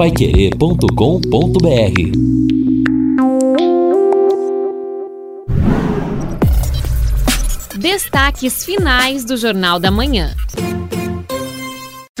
paiquerê.com.br Destaques finais do Jornal da Manhã.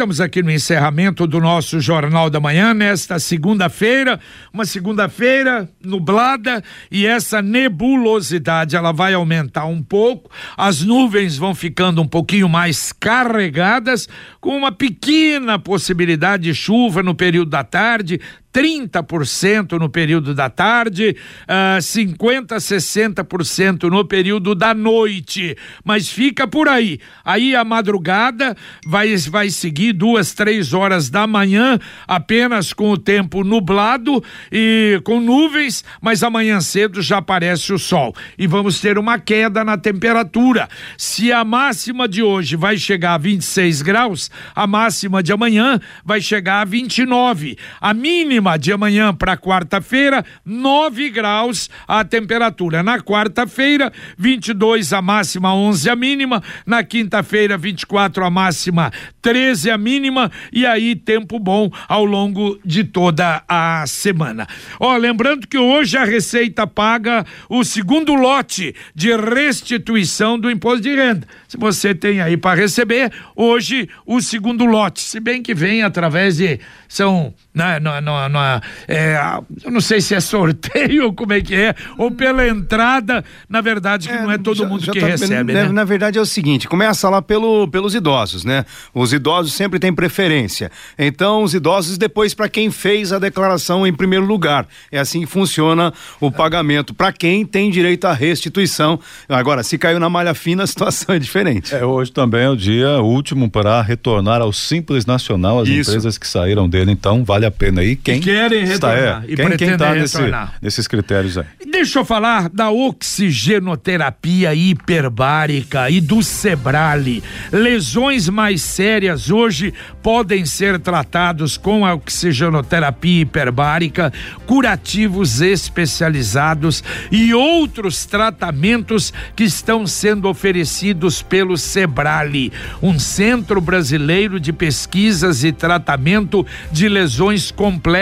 Estamos aqui no encerramento do nosso Jornal da Manhã, nesta segunda-feira, uma segunda-feira nublada e essa nebulosidade ela vai aumentar um pouco, as nuvens vão ficando um pouquinho mais carregadas, com uma pequena possibilidade de chuva no período da tarde, 30% no período da tarde, uh, 50, 60% no período da noite. Mas fica por aí. Aí a madrugada vai, vai seguir duas, três horas da manhã, apenas com o tempo nublado e com nuvens, mas amanhã cedo já aparece o sol. E vamos ter uma queda na temperatura. Se a máxima de hoje vai chegar a 26 graus, a máxima de amanhã vai chegar a 29. A mínima mínima de amanhã para quarta-feira, 9 graus a temperatura. Na quarta-feira, 22 a máxima, 11 a mínima. Na quinta-feira, 24 a máxima, 13 a mínima. E aí, tempo bom ao longo de toda a semana. Ó, lembrando que hoje a Receita paga o segundo lote de restituição do imposto de renda. Se você tem aí para receber, hoje o segundo lote, se bem que vem através de são na, na, na, na é, eu não sei se é sorteio ou como é que é, ou pela entrada, na verdade que é, não é todo já, mundo já que tá, recebe, né? né? Na verdade é o seguinte, começa lá pelo, pelos idosos, né? Os idosos sempre têm preferência. Então os idosos depois para quem fez a declaração em primeiro lugar. É assim que funciona o pagamento para quem tem direito à restituição. Agora, se caiu na malha fina, a situação é diferente. É, hoje também é o dia último para retornar ao Simples Nacional as Isso. empresas que saíram dele dele, então vale a pena aí. Quem querem está, é, e quem, quem tá nesse, nesses critérios aí. Deixa eu falar da oxigenoterapia hiperbárica e do Sebrale. Lesões mais sérias hoje podem ser tratados com a oxigenoterapia hiperbárica, curativos especializados e outros tratamentos que estão sendo oferecidos pelo Sebrale, um centro brasileiro de pesquisas e tratamento de lesões complexas,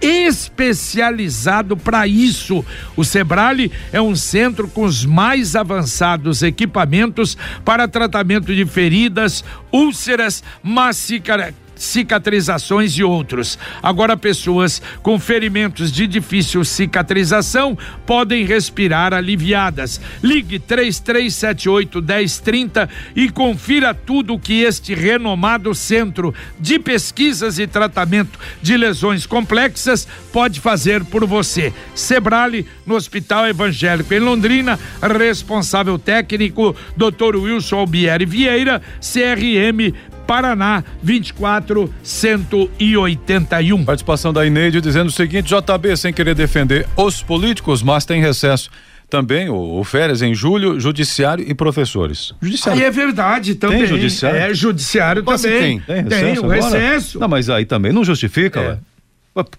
especializado para isso. O Sebrale é um centro com os mais avançados equipamentos para tratamento de feridas, úlceras, macicara cicatrizações e outros. Agora, pessoas com ferimentos de difícil cicatrização podem respirar aliviadas. Ligue 3378 1030 e confira tudo o que este renomado centro de pesquisas e tratamento de lesões complexas pode fazer por você. Sebrale, no Hospital Evangélico em Londrina, responsável técnico, Dr. Wilson Albieri Vieira, CRM Paraná 24 181. Participação da Ineide dizendo o seguinte: JB, sem querer defender os políticos, mas tem recesso também o, o, férias em julho, judiciário e professores. Judiciário. Aí é verdade também. Tem judiciário? É, judiciário Mas também. Tem, tem recesso. Tem o recesso. Não, mas aí também não justifica, é.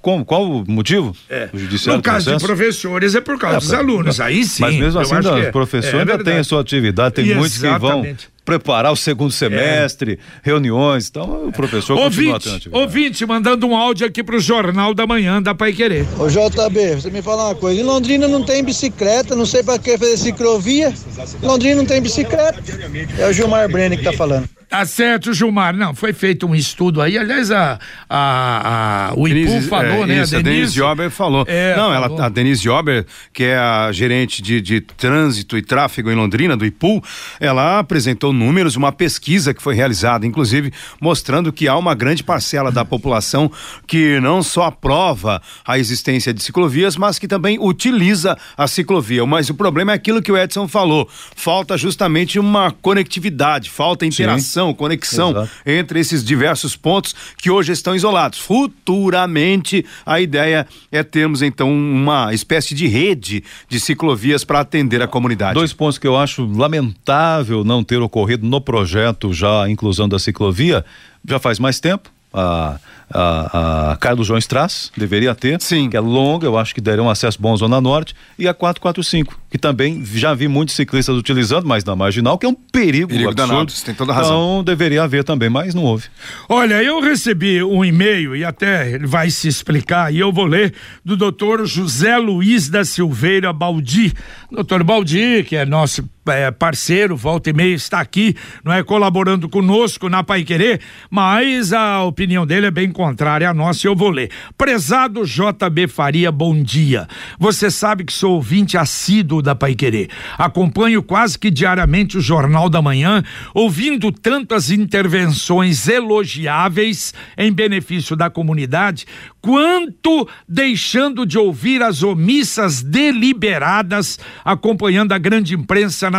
Como, qual o motivo? É. O judiciário no caso de professores é por causa é, dos alunos, aí sim. Mas mesmo assim, os é. professores é ainda têm a sua atividade, tem muitos que vão preparar o segundo semestre, é. reuniões. Então, o professor ouvinte, continua tendo Ouvinte, mandando um áudio aqui pro Jornal da Manhã da Pai Querer. Ô JB, você me fala uma coisa. Em Londrina não tem bicicleta, não sei para que fazer ciclovia. Em Londrina não tem bicicleta. É o Gilmar Brenner que tá falando. Tá certo, Gilmar. Não, foi feito um estudo aí. Aliás, a, a, a o Denise, IPU falou, é, né? Isso, a Denise, Denise Jober falou. É, Não, falou. ela, a Denise Jober, que é a gerente de, de trânsito e tráfego em Londrina, do IPU, ela apresentou números, uma pesquisa que foi realizada, inclusive, mostrando que há uma grande parcela da população que não só aprova a existência de ciclovias, mas que também utiliza a ciclovia. Mas o problema é aquilo que o Edson falou. Falta justamente uma conectividade, falta interação. Sim conexão Exato. entre esses diversos pontos que hoje estão isolados. Futuramente, a ideia é termos então uma espécie de rede de ciclovias para atender a comunidade. Dois pontos que eu acho lamentável não ter ocorrido no projeto já a inclusão da ciclovia, já faz mais tempo a a, a Carlos João Strass, deveria ter, Sim. que é longa, eu acho que daria um acesso bom à Zona Norte, e a 445, que também já vi muitos ciclistas utilizando, mas na marginal, que é um perigo, perigo absurdo. danado, você tem toda a razão. Então deveria haver também, mas não houve. Olha, eu recebi um e-mail e até ele vai se explicar e eu vou ler do doutor José Luiz da Silveira Baldi. Doutor Baldi, que é nosso é, parceiro, volta e meia está aqui, não é colaborando conosco na Pai Querer, mas a opinião dele é bem contrária à nossa e eu vou ler. Prezado JB Faria, bom dia. Você sabe que sou ouvinte assíduo da Pai Querer. Acompanho quase que diariamente o Jornal da Manhã, ouvindo tantas intervenções elogiáveis em benefício da comunidade, quanto deixando de ouvir as omissas deliberadas acompanhando a grande imprensa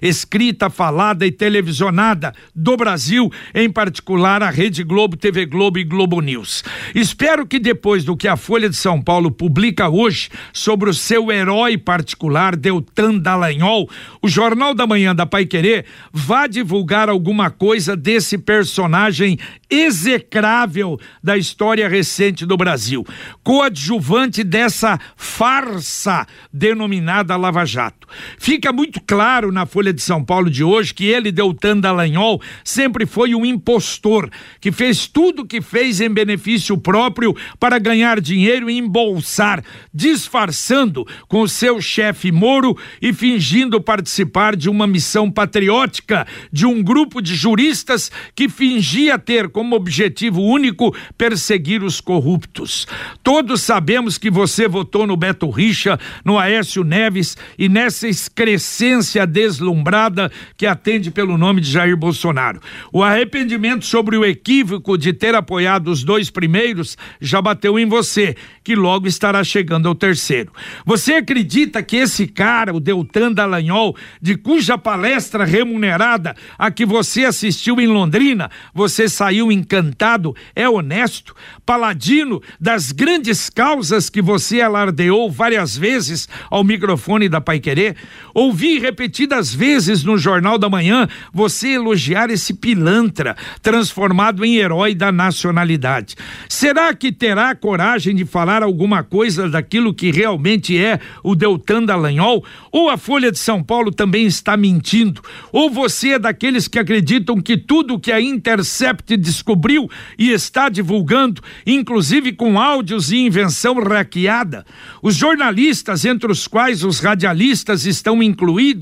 escrita, falada e televisionada do Brasil, em particular a Rede Globo, TV Globo e Globo News. Espero que depois do que a Folha de São Paulo publica hoje sobre o seu herói particular, Deltan Dallagnol, o Jornal da Manhã da Pai Querer vá divulgar alguma coisa desse personagem execrável da história recente do Brasil, coadjuvante dessa farsa denominada Lava Jato. Fica muito claro na Folha de São Paulo de hoje que ele, Deltan Dallagnol, sempre foi um impostor, que fez tudo o que fez em benefício próprio para ganhar dinheiro e embolsar, disfarçando com seu chefe Moro e fingindo participar de uma missão patriótica de um grupo de juristas que fingia ter como objetivo único perseguir os corruptos. Todos sabemos que você votou no Beto Richa, no Aécio Neves e nessa excrescência deslumbrada que atende pelo nome de Jair Bolsonaro. O arrependimento sobre o equívoco de ter apoiado os dois primeiros já bateu em você, que logo estará chegando ao terceiro. Você acredita que esse cara, o Deltan Dallagnol, de cuja palestra remunerada a que você assistiu em Londrina, você saiu encantado, é honesto, paladino das grandes causas que você alardeou várias vezes ao microfone da Pai Querer? Ouvi repetidas vezes no Jornal da Manhã você elogiar esse pilantra transformado em herói da nacionalidade. Será que terá coragem de falar alguma coisa daquilo que realmente é o Deltan Dallagnol? Ou a Folha de São Paulo também está mentindo? Ou você é daqueles que acreditam que tudo que a Intercept descobriu e está divulgando, inclusive com áudios e invenção hackeada? Os jornalistas, entre os quais os radialistas estão incluídos,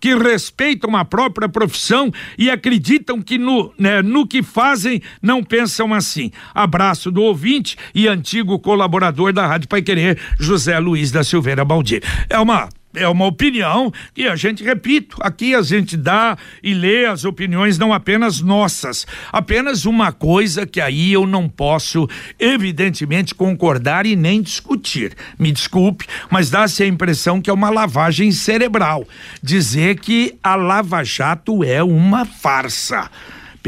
que respeitam a própria profissão e acreditam que no, né, no que fazem não pensam assim. Abraço do ouvinte e antigo colaborador da Rádio Pai Querer, José Luiz da Silveira Baldi. É uma é uma opinião que a gente, repito, aqui a gente dá e lê as opiniões não apenas nossas. Apenas uma coisa que aí eu não posso, evidentemente, concordar e nem discutir. Me desculpe, mas dá-se a impressão que é uma lavagem cerebral. Dizer que a Lava Jato é uma farsa.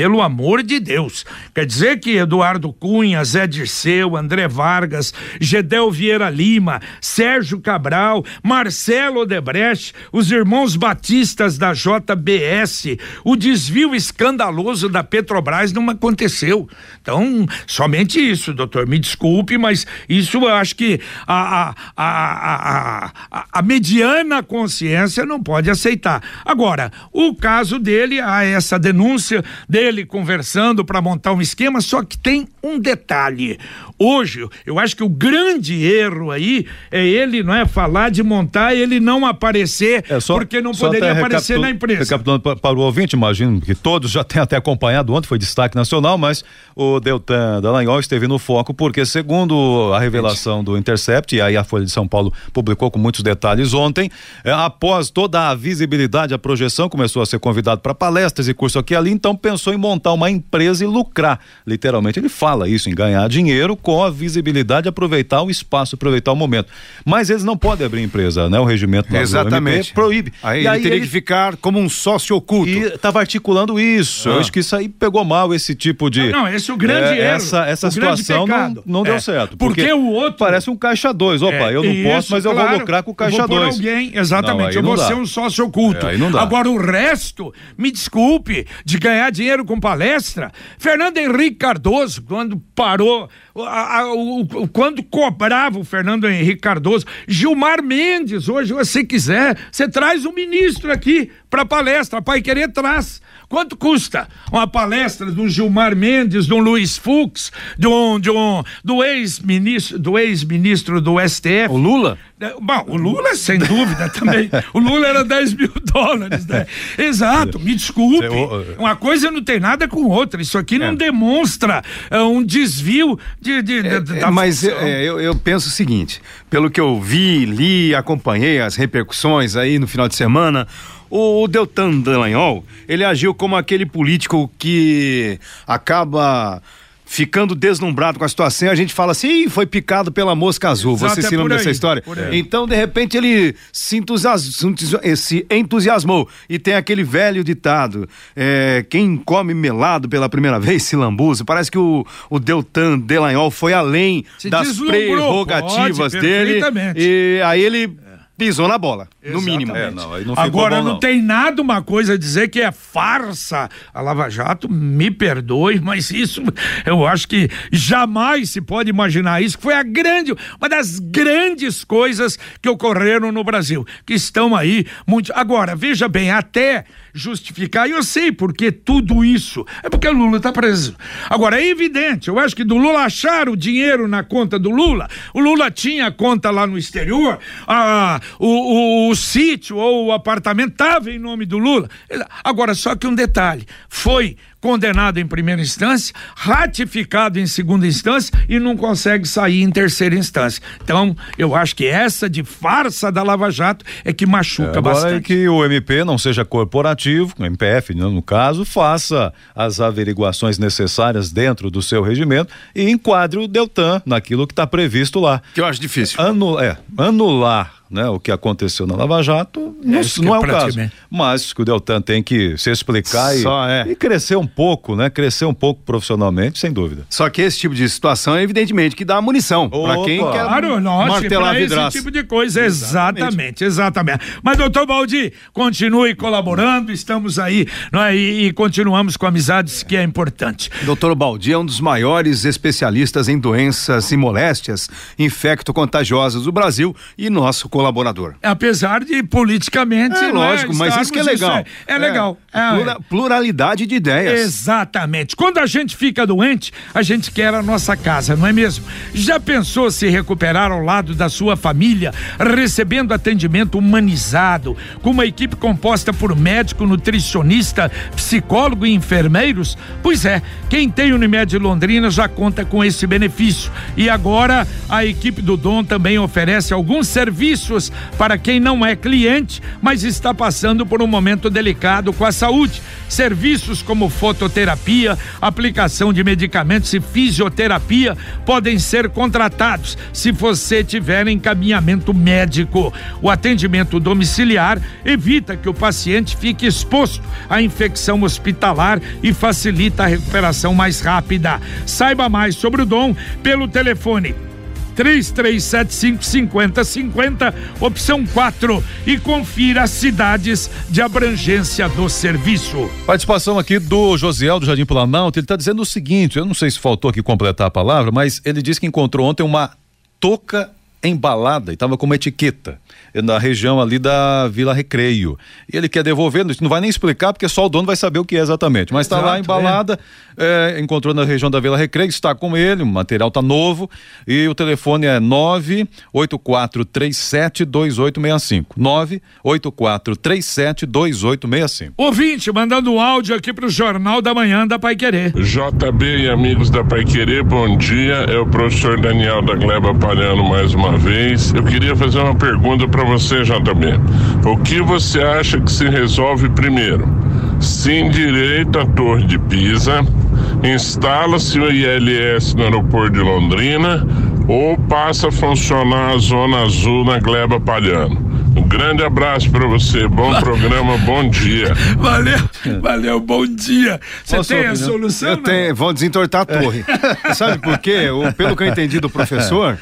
Pelo amor de Deus. Quer dizer que Eduardo Cunha, Zé Dirceu, André Vargas, Gedel Vieira Lima, Sérgio Cabral, Marcelo Odebrecht, os irmãos batistas da JBS, o desvio escandaloso da Petrobras não aconteceu. Então, somente isso, doutor. Me desculpe, mas isso eu acho que a, a, a, a, a mediana consciência não pode aceitar. Agora, o caso dele, há essa denúncia dele ele conversando para montar um esquema, só que tem um detalhe. Hoje, eu acho que o grande erro aí é ele, não é, falar de montar e ele não aparecer, é só, porque não poderia aparecer na imprensa. Recapitulando para, para o ouvinte, imagino que todos já tenham até acompanhado ontem, foi destaque nacional, mas o Deltan Dallagnol esteve no foco porque, segundo a revelação do Intercept, e aí a Folha de São Paulo publicou com muitos detalhes ontem, é, após toda a visibilidade, a projeção, começou a ser convidado para palestras e curso aqui e ali, então pensou em montar uma empresa e lucrar. Literalmente, ele fala isso, em ganhar dinheiro com a visibilidade, aproveitar o espaço, aproveitar o momento. Mas eles não podem abrir empresa, né? O regimento Exatamente. proíbe. Aí, e ele teria ele... que ficar como um sócio oculto. E estava articulando isso. Ah. Eu acho que isso aí pegou mal esse tipo de. Não, não esse é o grande é, erro. Essa, essa situação não, não deu é. certo. Porque, porque, o outro. Parece um caixa 2. Opa, é, eu não isso, posso, mas eu vou lucrar com o caixa 2. alguém, exatamente. Não, eu vou dá. ser um sócio oculto. É, Agora o resto, me desculpe, de ganhar dinheiro dinheiro com palestra. Fernando Henrique Cardoso, quando parou, a, a, o, quando cobrava o Fernando Henrique Cardoso, Gilmar Mendes, hoje você quiser, você traz um ministro aqui para palestra, Pai Querer traz. Quanto custa uma palestra do Gilmar Mendes, do Luiz Fux, de um, de um, do ex-ministro, do ex-ministro do STF? O Lula? É, bom, o Lula, sem dúvida, também. O Lula era 10 mil dólares, né? Exato, me desculpe. Uma coisa não tem nada com outra. Isso aqui não é. demonstra uh, um desvio de. De, é, de é, mas é, eu, eu penso o seguinte: pelo que eu vi, li, acompanhei as repercussões aí no final de semana. O Deltan Dallagnol, ele agiu como aquele político que acaba ficando deslumbrado com a situação, a gente fala assim, foi picado pela mosca azul. Exato, Você é se lembra dessa história? Então, de repente, ele se, entusiasmou, se entusiasmou e tem aquele velho ditado: é, quem come melado pela primeira vez se lambuza. Parece que o, o Deltan Delanhol foi além se das prerrogativas Pode, dele. E aí ele pisou na bola, Exatamente. no mínimo. É, não, não Agora bom, não. não. tem nada uma coisa a dizer que é farsa. A Lava Jato, me perdoe, mas isso eu acho que jamais se pode imaginar isso, que foi a grande, uma das grandes coisas que ocorreram no Brasil, que estão aí muito. Agora, veja bem, até justificar. E eu sei porque tudo isso. É porque o Lula está preso. Agora, é evidente, eu acho que do Lula achar o dinheiro na conta do Lula, o Lula tinha conta lá no exterior, a, o, o, o sítio ou o apartamento estava em nome do Lula. Agora, só que um detalhe: foi condenado em primeira instância, ratificado em segunda instância e não consegue sair em terceira instância. Então, eu acho que essa de farsa da Lava Jato é que machuca é, bastante. É que o MP não seja corporativo, o MPF, né, no caso, faça as averiguações necessárias dentro do seu regimento e enquadre o Deltan naquilo que está previsto lá. Que eu acho difícil. Anu é, anular né, o que aconteceu na Lava Jato, não é, não é, é o caso. Mas que o Deltan tem que se explicar e, é. e, crescer um pouco, né? Crescer um pouco profissionalmente, sem dúvida. Só que esse tipo de situação, evidentemente, que dá munição para quem quer claro, martelar a esse tipo de coisa, exatamente, exatamente. Mas, doutor Baldi, continue colaborando, estamos aí é? e, e, continuamos com amizades, que é importante. Doutor Baldi é um dos maiores especialistas em doenças e moléstias infecto-contagiosas do Brasil e nosso colaborador. Apesar de politicamente. É né, lógico, mas isso que é legal. É, é, legal. É, Plura, pluralidade de ideias. Exatamente. Quando a gente fica doente, a gente quer a nossa casa, não é mesmo? Já pensou se recuperar ao lado da sua família, recebendo atendimento humanizado, com uma equipe composta por médico, nutricionista, psicólogo e enfermeiros? Pois é, quem tem Unimed Londrina já conta com esse benefício. E agora a equipe do Dom também oferece alguns serviços serviços para quem não é cliente, mas está passando por um momento delicado com a saúde. Serviços como fototerapia, aplicação de medicamentos e fisioterapia podem ser contratados se você tiver encaminhamento médico. O atendimento domiciliar evita que o paciente fique exposto à infecção hospitalar e facilita a recuperação mais rápida. Saiba mais sobre o dom pelo telefone 3375 5050, opção 4 e confira as cidades de abrangência do serviço. Participação aqui do Josiel do Jardim Planalto, ele está dizendo o seguinte, eu não sei se faltou aqui completar a palavra, mas ele disse que encontrou ontem uma touca embalada e estava com uma etiqueta na região ali da Vila Recreio. E ele quer devolver, não vai nem explicar, porque só o dono vai saber o que é exatamente. Mas está lá embalada, é. É, encontrou na região da Vila Recreio, está com ele, o material está novo, e o telefone é 984372865. 984372865. Ouvinte, mandando um áudio aqui para o Jornal da Manhã da Pai Querer. JB e amigos da Pai Querer, bom dia. É o professor Daniel da Gleba Palhano mais uma vez. Eu queria fazer uma pergunta para você, JB. O que você acha que se resolve primeiro? Sim direito à Torre de Pisa, instala-se o ILS no aeroporto de Londrina ou passa a funcionar a Zona Azul na Gleba Palhano? Um grande abraço para você, bom programa, bom dia. Valeu, valeu, bom dia. Você tem a solução? Eu tenho, vão desentortar a torre. É. Sabe por quê? O, pelo que eu entendi do professor, é,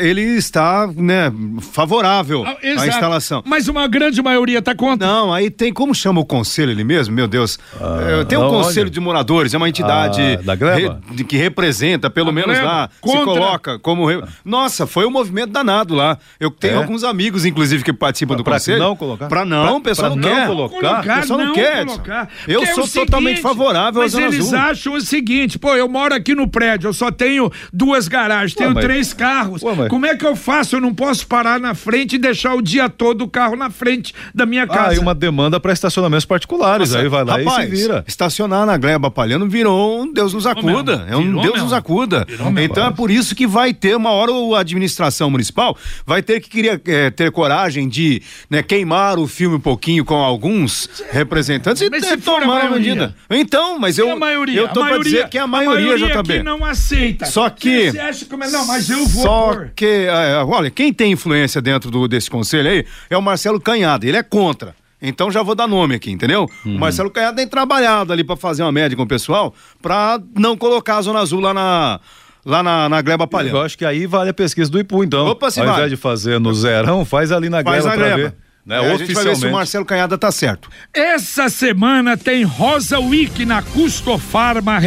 ele está né, favorável ah, à instalação. Mas uma grande maioria está contra. Não, aí tem como chama o conselho ele mesmo, meu Deus. Ah, tem o um conselho de moradores, é uma entidade ah, da re, que representa, pelo a menos lá, contra. se coloca como. Re... Nossa, foi um movimento danado lá. Eu tenho é? alguns amigos, inclusive, que participam pra, do conselho. Pra não colocar? Pra não, o pessoal não, quer. Colocar. O pessoal não, não quer. Colocar. Eu sou é totalmente favorável mas eles acham o seguinte, pô, eu moro aqui no prédio, eu só tenho duas garagens, tenho mas... três carros. Ué, mas... Como é que eu faço? Eu não posso parar na frente e deixar o dia todo o carro na frente da minha casa. Ah, e uma demanda para estacionamentos particulares, Nossa, aí vai lá rapaz, e se vira. Estacionar na Gleba Palhano virou um Deus nos acuda, é um virou Deus mesmo. nos acuda. Virou então é por isso que vai ter uma hora a administração municipal vai ter que queria, é, ter coragem de né, queimar o filme um pouquinho com alguns representantes mas e tomar a medida. Então, mas eu, a maioria, eu tô a maioria, pra dizer que é a maioria, a maioria JB. que não aceita. Só que... Você acha como é? Não, mas eu vou Só que, é, olha, quem tem influência dentro do, desse conselho aí é o Marcelo Canhada, ele é contra. Então já vou dar nome aqui, entendeu? Uhum. O Marcelo Canhada tem trabalhado ali para fazer uma média com o pessoal, para não colocar a Zona Azul lá na lá na, na Gleba Palhão. Eu acho que aí vale a pesquisa do Ipu, então. Opa, se Ao invés de fazer no zerão, faz ali na faz Gleba para ver. Né, é, oficialmente. A gente vai ver se o Marcelo Canhada tá certo. Essa semana tem Rosa Week na Custo Farma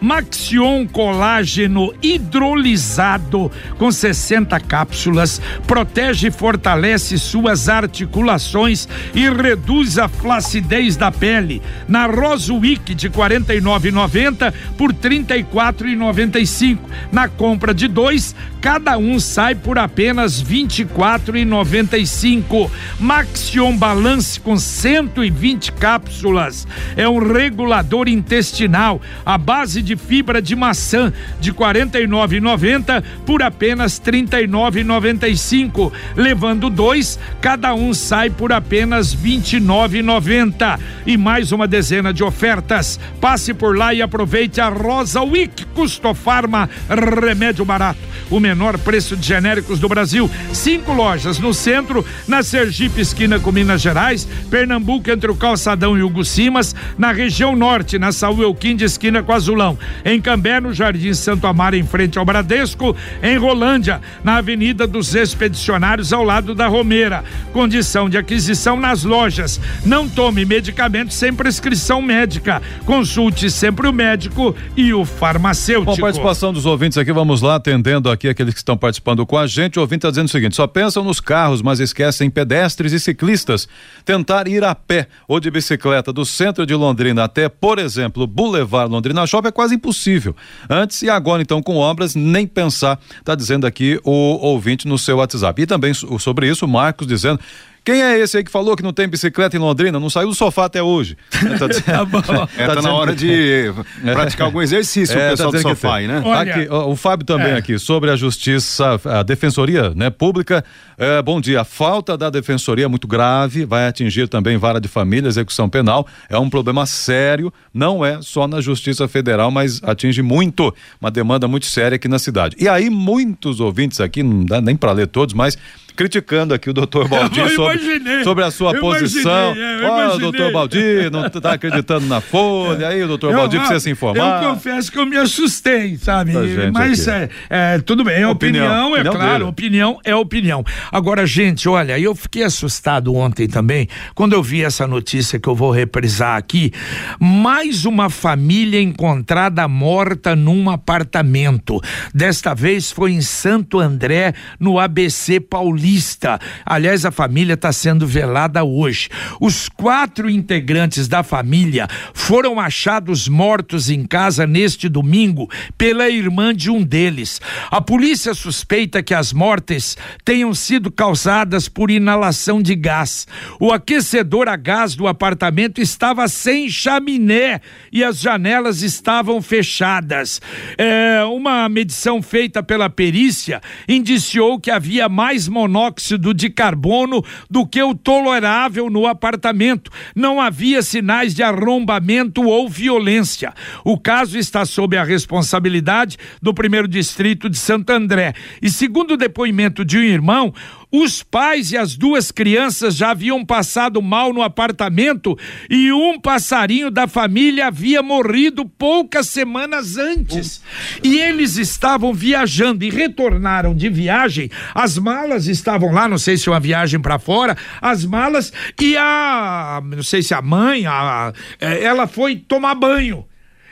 Maxion Colágeno hidrolisado com 60 cápsulas, protege e fortalece suas articulações e reduz a flacidez da pele. Na Rosuic de 49,90 por 34,95. Na compra de dois, cada um sai por apenas 24,95. Maxion Balance com 120 cápsulas é um regulador intestinal a base de fibra de maçã de R$ 49,90 por apenas R$ 39,95. Levando dois, cada um sai por apenas R$ 29,90. E mais uma dezena de ofertas. Passe por lá e aproveite a Rosa Week Custo Farma Remédio Barato. O menor preço de genéricos do Brasil. Cinco lojas no centro, na Sergipe, esquina com Minas Gerais, Pernambuco, entre o Calçadão e o Gucimas, na região norte, na Saúl Elquim, esquina com Azulão. Em Cambé, no Jardim Santo Amaro, em frente ao Bradesco. Em Rolândia, na Avenida dos Expedicionários, ao lado da Romeira. Condição de aquisição nas lojas. Não tome medicamentos sem prescrição médica. Consulte sempre o médico e o farmacêutico. Com participação dos ouvintes aqui, vamos lá, atendendo aqui aqueles que estão participando com a gente. O ouvinte está dizendo o seguinte: só pensam nos carros, mas esquecem pedestres e ciclistas. Tentar ir a pé ou de bicicleta do centro de Londrina até, por exemplo, Boulevard Londrina na Shopping é quase impossível. Antes e agora, então, com obras, nem pensar, está dizendo aqui o ouvinte no seu WhatsApp. E também sobre isso, o Marcos dizendo quem é esse aí que falou que não tem bicicleta em Londrina? Não saiu do sofá até hoje. Tá, dizendo, tá bom. É, tá, tá na hora de praticar algum exercício, é, o pessoal tá do sofá aí, né? Olha, aqui, o, o Fábio também é. aqui, sobre a justiça, a defensoria né, pública. É, bom dia. A falta da defensoria é muito grave, vai atingir também vara de família, execução penal. É um problema sério, não é só na Justiça Federal, mas atinge muito, uma demanda muito séria aqui na cidade. E aí, muitos ouvintes aqui, não dá nem para ler todos, mas criticando aqui o doutor Baldi sobre, sobre, a sua posição. É, Olha, o doutor Baldi não está acreditando na Folha, aí o doutor Baldi precisa se informar. Eu confesso que eu me assustei, sabe? Mas é, é, tudo bem, opinião, opinião é opinião claro, dele. opinião é opinião. Agora, gente, olha, eu fiquei assustado ontem também, quando eu vi essa notícia que eu vou reprisar aqui. Mais uma família encontrada morta num apartamento. Desta vez foi em Santo André, no ABC Paulista Paulista. Aliás, a família está sendo velada hoje. Os quatro integrantes da família foram achados mortos em casa neste domingo pela irmã de um deles. A polícia suspeita que as mortes tenham sido causadas por inalação de gás. O aquecedor a gás do apartamento estava sem chaminé e as janelas estavam fechadas. É, uma medição feita pela perícia indiciou que havia mais monóxido monóxido de carbono do que o tolerável no apartamento. Não havia sinais de arrombamento ou violência. O caso está sob a responsabilidade do primeiro distrito de Santo André. E segundo o depoimento de um irmão, Os pais e as duas crianças já haviam passado mal no apartamento e um passarinho da família havia morrido poucas semanas antes. E eles estavam viajando e retornaram de viagem. As malas estavam lá, não sei se uma viagem para fora, as malas e a, não sei se a mãe, a, é, ela foi tomar banho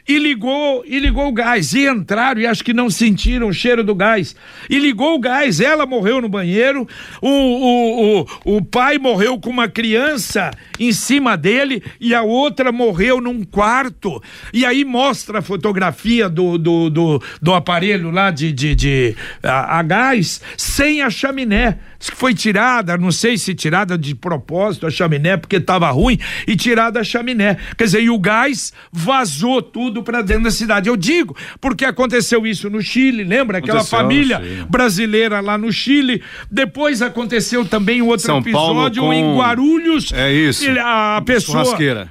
e ligou e ligou o gás. E entraram e acho que não sentiram o cheiro do gás. E ligou o gás ela morreu no banheiro o, o, o, o pai morreu com uma criança em cima dele e a outra morreu num quarto. E aí mostra a fotografia do, do, do, do aparelho lá de, de, de a, a gás sem a chaminé. Que foi tirada, não sei se tirada de propósito a chaminé porque estava ruim e tirada a chaminé. Quer dizer, e o gás vazou tudo para dentro da cidade. Eu digo, porque aconteceu isso no Chile, lembra aquela aconteceu, família brasileira lá no Chile? Depois aconteceu também outro São episódio com... em Guarulhos. É isso. A pessoa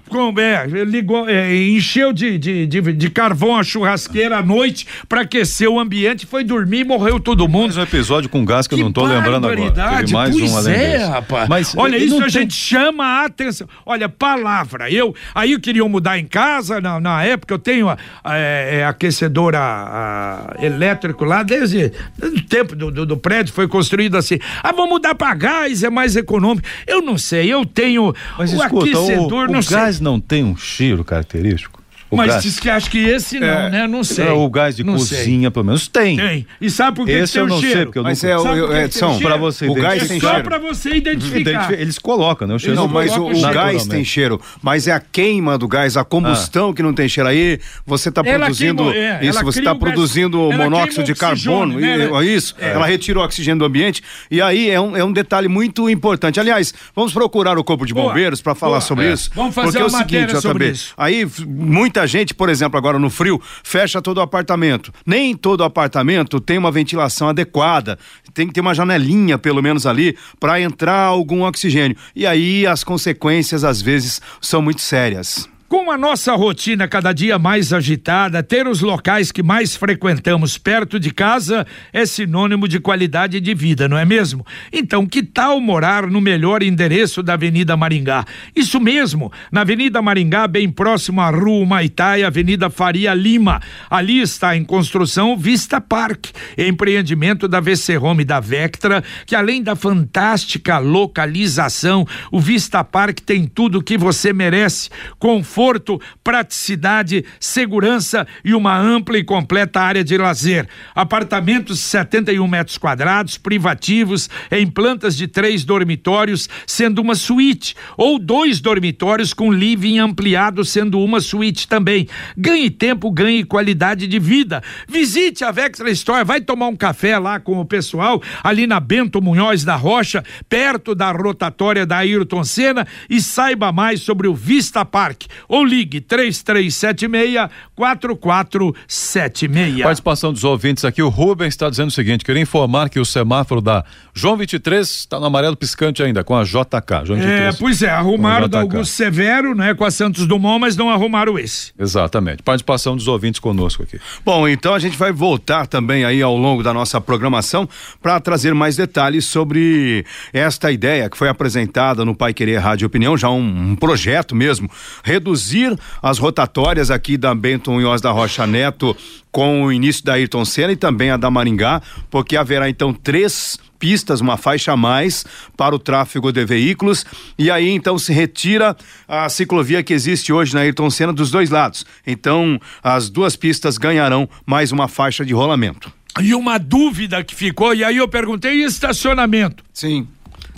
com, é, ligou, é, encheu de, de, de, de, carvão a churrasqueira à noite para aquecer o ambiente, foi dormir e morreu todo mundo. Mais um episódio com gás que, que eu não tô lembrando agora verdade. mais pois um além é, desse. rapaz. Mas, Olha, isso a tem... gente chama a atenção. Olha, palavra. Eu, aí eu queria mudar em casa, na, na época eu tenho é, é, aquecedor a, a, elétrico lá, desde o tempo do, do, do, prédio foi construído assim. Ah, vamos mudar para gás, é mais econômico. Eu não sei, eu tenho Mas, o escuta, aquecedor, o, o não gás sei. não tem um cheiro característico? O Mas gás. diz que acho que esse não, é, né? Não sei. É, o gás de não cozinha, sei. pelo menos, tem. Tem. E sabe por que, esse tem eu não cheiro? sei, porque eu mas não é, o, é, são para você o gás tem cheiro. Só para você identificar. Eles colocam, né? O cheiro não, mas o, o gás tem cheiro, mas é a queima do gás, a combustão ah. que não tem cheiro. Aí você está produzindo queima, é, isso, você está produzindo gás, monóxido de carbono, né? É isso. É. Ela retira o oxigênio do ambiente e aí é um, é um detalhe muito importante. Aliás, vamos procurar o corpo de bombeiros para falar sobre isso. Vamos fazer porque uma é o seguinte, sobre isso. Aí muita gente, por exemplo agora no frio, fecha todo o apartamento. Nem todo apartamento tem uma ventilação adequada. Tem que ter uma janelinha, pelo menos ali, para entrar algum oxigênio. E aí as consequências, às vezes, são muito sérias. Com a nossa rotina cada dia mais agitada, ter os locais que mais frequentamos perto de casa é sinônimo de qualidade de vida, não é mesmo? Então, que tal morar no melhor endereço da Avenida Maringá? Isso mesmo, na Avenida Maringá, bem próximo à Rua Maitá e Avenida Faria Lima. Ali está em construção Vista Park, empreendimento da VC Home da Vectra, que além da fantástica localização, o Vista Park tem tudo o que você merece. Conforto conforto, praticidade, segurança e uma ampla e completa área de lazer. Apartamentos 71 metros quadrados, privativos, em plantas de três dormitórios, sendo uma suíte, ou dois dormitórios com living ampliado, sendo uma suíte também. Ganhe tempo, ganhe qualidade de vida. Visite a Vextra Store, vai tomar um café lá com o pessoal, ali na Bento Munhoz da Rocha, perto da rotatória da Ayrton Senna, e saiba mais sobre o Vista Park ou ligue 3376 4476. Participação dos ouvintes aqui, o Rubens está dizendo o seguinte: queria informar que o semáforo da João 23 está no amarelo piscante ainda, com a JK. João 23, é, pois é, arrumaram da Augusto Severo, né, com a Santos Dumont, mas não arrumaram esse. Exatamente. Participação dos ouvintes conosco aqui. Bom, então a gente vai voltar também aí ao longo da nossa programação para trazer mais detalhes sobre esta ideia que foi apresentada no Pai Querer Rádio Opinião, já um, um projeto mesmo, reduzir reduzir as rotatórias aqui da Bento Munhoz da Rocha Neto com o início da Ayrton Senna e também a da Maringá, porque haverá então três pistas, uma faixa a mais para o tráfego de veículos e aí então se retira a ciclovia que existe hoje na Ayrton Senna dos dois lados. Então as duas pistas ganharão mais uma faixa de rolamento. E uma dúvida que ficou, e aí eu perguntei estacionamento. Sim.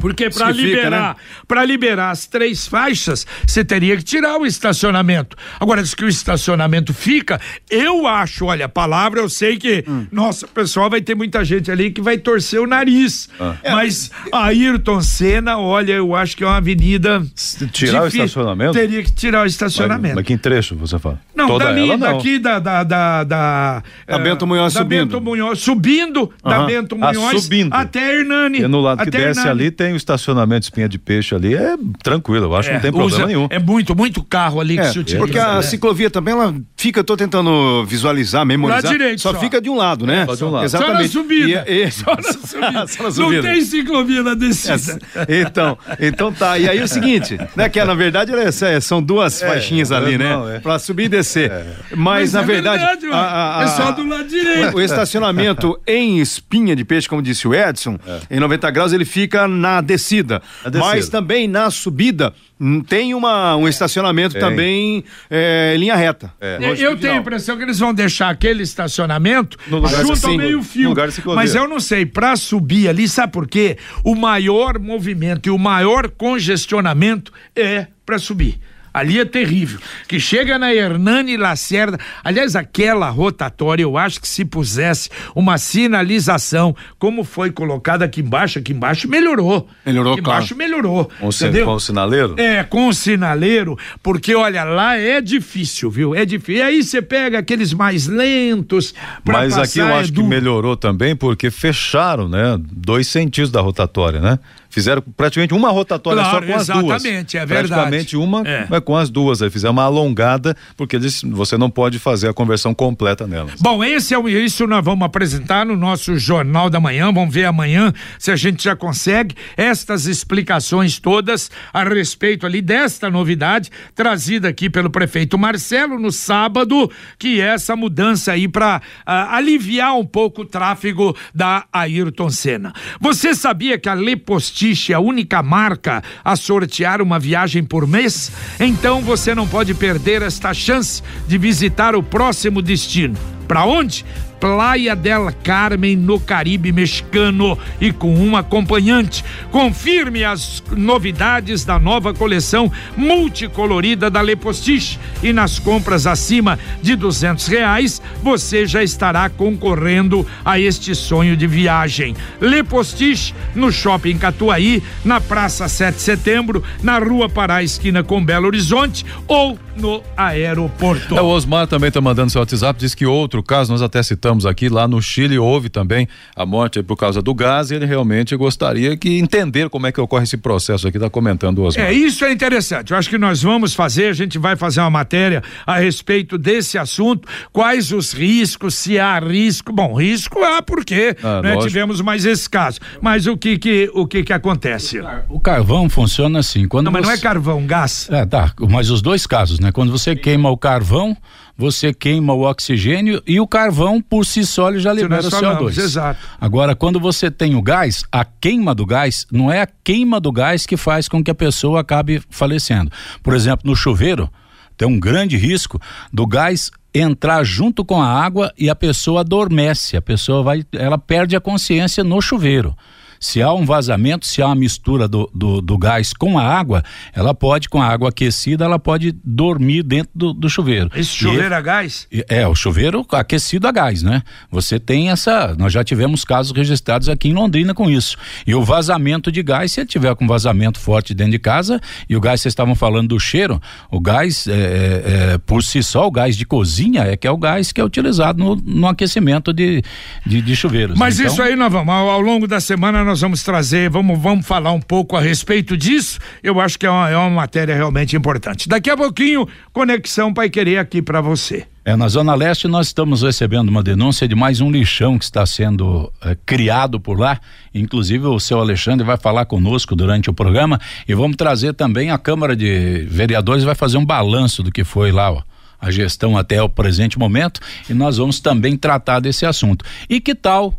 Porque para liberar, né? para liberar as três faixas, você teria que tirar o estacionamento. Agora diz que o estacionamento fica, eu acho, olha, a palavra eu sei que, hum. nossa, pessoal vai ter muita gente ali que vai torcer o nariz. Ah. Mas a Ayrton Senna, olha, eu acho que é uma avenida tirar difícil. o estacionamento? Teria que tirar o estacionamento. Mas, mas que trecho você fala? Não, Toda dali, ela, não. daqui da da da, da, da Bento Munhoz da subindo. Bento Munhoz subindo, uh -huh. da Bento ah, Munhoz subindo. até Hernani. E no lado que desce Hernani. ali tem tem o estacionamento espinha de peixe ali, é tranquilo, eu acho que não tem problema nenhum. É muito, muito carro ali que se utiliza. Porque a né? ciclovia também, ela fica, tô tentando visualizar, memorizar. Lá direito, só, só, fica de um lado, né? Só de um lado. Exatamente. Só na subida. E, e... Só, na subida. só na subida. Não tem ciclovia na descida. É, então, então tá. E aí é o seguinte, né? Que é, na verdade é, são duas é, faixinhas ali, né? Não, é. Pra subir e descer. É. Mas, Mas, na verdade. verdade a, a, é só do lado direito. O estacionamento em espinha de peixe, como disse o Edson, em 90 graus ele fica na. Na descida. Mas também na subida hum, tem uma, um estacionamento tem. também é, linha reta. É. Eu tenho a impressão que eles vão deixar aquele estacionamento junto ao meio-fio. Mas eu não sei, para subir ali, sabe por quê? O maior movimento e o maior congestionamento é para subir. Ali é terrível. Que chega na Hernani Lacerda. Aliás, aquela rotatória, eu acho que se pusesse uma sinalização, como foi colocada aqui embaixo, aqui embaixo melhorou. Melhorou, aqui claro. embaixo melhorou. Com, entendeu? com o sinaleiro? É, com o sinaleiro, porque olha, lá é difícil, viu? É difícil. E aí você pega aqueles mais lentos. Mas passar, aqui eu acho é que melhorou também, porque fecharam, né? Dois sentidos da rotatória, né? Fizeram praticamente uma rotatória claro, só com as duas. Exatamente, é verdade. Praticamente uma é. com as duas. Aí fizeram uma alongada, porque eles, você não pode fazer a conversão completa nelas. Bom, esse é o isso nós vamos apresentar no nosso Jornal da Manhã. Vamos ver amanhã se a gente já consegue estas explicações todas a respeito ali desta novidade trazida aqui pelo prefeito Marcelo no sábado, que é essa mudança aí para ah, aliviar um pouco o tráfego da Ayrton Senna. Você sabia que a Lepost É a única marca a sortear uma viagem por mês? Então você não pode perder esta chance de visitar o próximo destino. Para onde? Praia del Carmen, no Caribe mexicano e com um acompanhante. Confirme as novidades da nova coleção multicolorida da Lepostiche e nas compras acima de duzentos reais você já estará concorrendo a este sonho de viagem. Lepostiche no Shopping Catuaí, na Praça 7 de Setembro, na Rua Pará, esquina com Belo Horizonte ou no aeroporto. É, o Osmar também está mandando seu WhatsApp, diz que outro caso, nós até citamos aqui, lá no Chile houve também a morte por causa do gás e ele realmente gostaria que entender como é que ocorre esse processo aqui, está comentando o Osmar. É, isso é interessante, eu acho que nós vamos fazer, a gente vai fazer uma matéria a respeito desse assunto, quais os riscos, se há risco, bom, risco há porque ah, né, tivemos mais esse caso, mas o que que, o que que acontece? O carvão funciona assim, quando Não, você... mas não é carvão, gás. É, tá, mas os dois casos, né? Quando você queima o carvão, você queima o oxigênio e o carvão por si só já libera o CO2. Exato. Agora, quando você tem o gás, a queima do gás não é a queima do gás que faz com que a pessoa acabe falecendo. Por exemplo, no chuveiro, tem um grande risco do gás entrar junto com a água e a pessoa adormece, a pessoa vai, ela perde a consciência no chuveiro. Se há um vazamento, se há uma mistura do, do, do, gás com a água, ela pode, com a água aquecida, ela pode dormir dentro do, do chuveiro. Esse chuveiro e, a gás? É, o chuveiro aquecido a gás, né? Você tem essa. Nós já tivemos casos registrados aqui em Londrina com isso. E o vazamento de gás, se ele tiver com vazamento forte dentro de casa, e o gás, vocês estavam falando do cheiro, o gás, é, é, é, por si só, o gás de cozinha é que é o gás que é utilizado no, no aquecimento de, de, de chuveiros. Mas então, isso aí nós vamos, ao, ao longo da semana nós vamos trazer, vamos, vamos falar um pouco a respeito disso. Eu acho que é uma, é uma matéria realmente importante. Daqui a pouquinho, Conexão Pai Querer aqui para você. É, na Zona Leste nós estamos recebendo uma denúncia de mais um lixão que está sendo é, criado por lá. Inclusive o seu Alexandre vai falar conosco durante o programa e vamos trazer também a Câmara de Vereadores vai fazer um balanço do que foi lá, ó, a gestão até o presente momento e nós vamos também tratar desse assunto. E que tal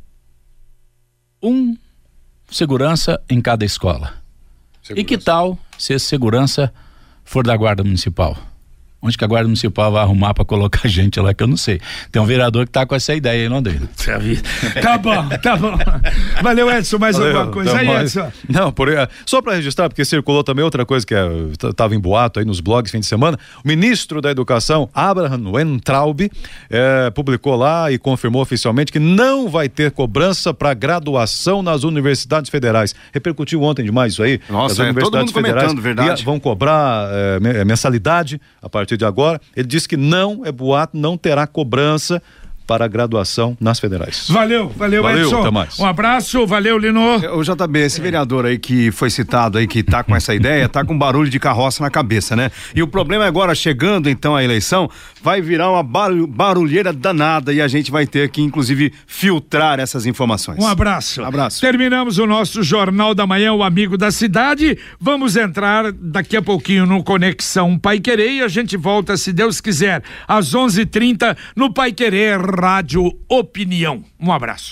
um segurança em cada escola. Segurança. E que tal se esse segurança for da Guarda Municipal? Onde que a Guarda Municipal vai arrumar para colocar gente lá que eu não sei. Tem um vereador que tá com essa ideia em Londrina. Tá bom, tá bom. Valeu, Edson, mais Valeu, alguma coisa aí, Edson? Não, por, só para registrar, porque circulou também outra coisa que estava é, em boato aí nos blogs fim de semana. O ministro da Educação, Abraham Weintraub, é, publicou lá e confirmou oficialmente que não vai ter cobrança para graduação nas universidades federais. Repercutiu ontem demais isso aí. Nossa, é, todo mundo comentando, verdade. vão cobrar é, mensalidade a partir partir de agora. Ele disse que não é boato, não terá cobrança para a graduação nas federais. Valeu, valeu, valeu Edson. Até mais. Um abraço, valeu, Lino. O JB, esse vereador aí que foi citado aí, que tá com essa ideia, tá com barulho de carroça na cabeça, né? E o problema é agora, chegando então a eleição, vai virar uma barulheira danada e a gente vai ter que, inclusive, filtrar essas informações. Um abraço. Um abraço. Terminamos o nosso Jornal da Manhã, o Amigo da Cidade. Vamos entrar daqui a pouquinho no Conexão Pai Querer e a gente volta, se Deus quiser, às 11:30 no Pai Querer Rádio Opinião. Um abraço.